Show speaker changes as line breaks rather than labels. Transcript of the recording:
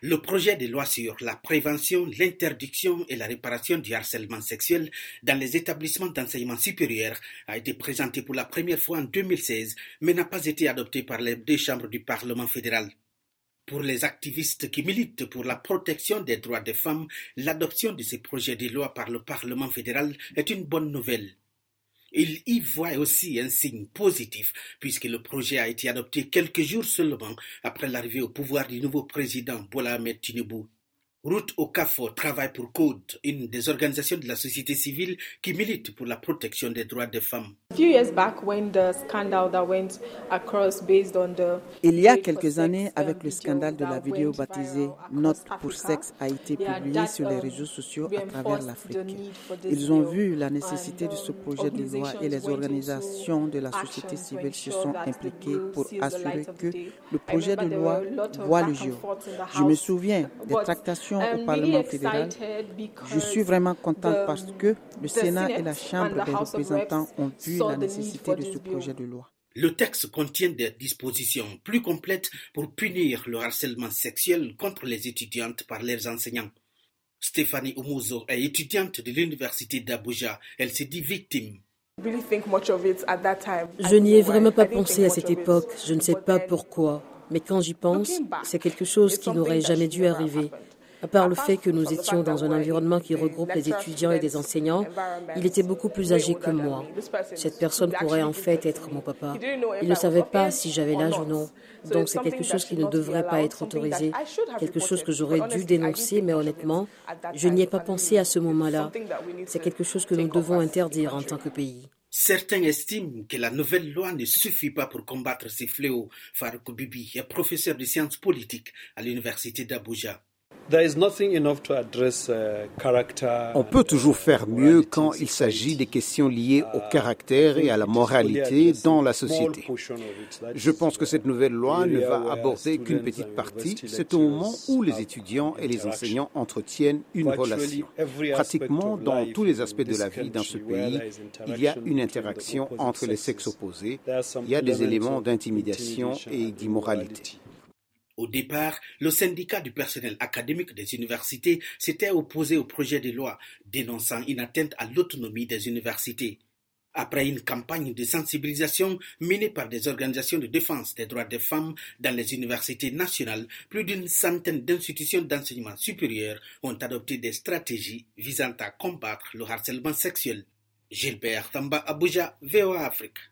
Le projet de loi sur la prévention, l'interdiction et la réparation du harcèlement sexuel dans les établissements d'enseignement supérieur a été présenté pour la première fois en 2016, mais n'a pas été adopté par les deux chambres du Parlement fédéral. Pour les activistes qui militent pour la protection des droits des femmes, l'adoption de ces projets de loi par le Parlement fédéral est une bonne nouvelle. Il y voit aussi un signe positif puisque le projet a été adopté quelques jours seulement après l'arrivée au pouvoir du nouveau président Bola Ahmed Tinubu. Ruth Okafo travaille pour Code, une des organisations de la société civile qui milite pour la protection des droits des femmes.
Il
y a quelques années, avec le scandale de la vidéo baptisée Note pour sexe a été publiée sur les réseaux sociaux à travers l'Afrique. Ils ont vu la nécessité de ce projet de loi et les organisations de la société civile se sont impliquées pour assurer que le projet de loi voit le jour. Je me souviens des tractations au Parlement fédéral. Je suis vraiment contente parce que le Sénat et la Chambre des représentants ont vu la nécessité de ce projet de loi.
Le texte contient des dispositions plus complètes pour punir le harcèlement sexuel contre les étudiantes par leurs enseignants. Stéphanie Oumuzo est étudiante de l'université d'Abuja. Elle s'est dit victime.
Je n'y ai vraiment pas pensé à cette époque. Je ne sais pas pourquoi. Mais quand j'y pense, c'est quelque chose qui n'aurait jamais dû arriver. À part le fait que nous étions dans un environnement qui regroupe les étudiants et des enseignants, il était beaucoup plus âgé que moi. Cette personne pourrait en fait être mon papa. Il ne savait pas si j'avais l'âge ou non. Donc c'est quelque chose qui ne devrait pas être autorisé, quelque chose que j'aurais dû dénoncer, mais honnêtement, je n'y ai pas pensé à ce moment-là. C'est quelque chose que nous devons interdire en tant que pays.
Certains estiment que la nouvelle loi ne suffit pas pour combattre ces fléaux. Farouk Bibi est professeur de sciences politiques à l'université d'Abuja.
On peut toujours faire mieux quand il s'agit des questions liées au caractère et à la moralité dans la société. Je pense que cette nouvelle loi ne va aborder qu'une petite partie. C'est au moment où les étudiants et les enseignants entretiennent une relation. Pratiquement dans tous les aspects de la vie dans ce pays, il y a une interaction entre les sexes opposés. Il y a des éléments d'intimidation et d'immoralité.
Au départ, le syndicat du personnel académique des universités s'était opposé au projet de loi, dénonçant une atteinte à l'autonomie des universités. Après une campagne de sensibilisation menée par des organisations de défense des droits des femmes dans les universités nationales, plus d'une centaine d'institutions d'enseignement supérieur ont adopté des stratégies visant à combattre le harcèlement sexuel. Gilbert Tamba Abuja, VOA Afrique.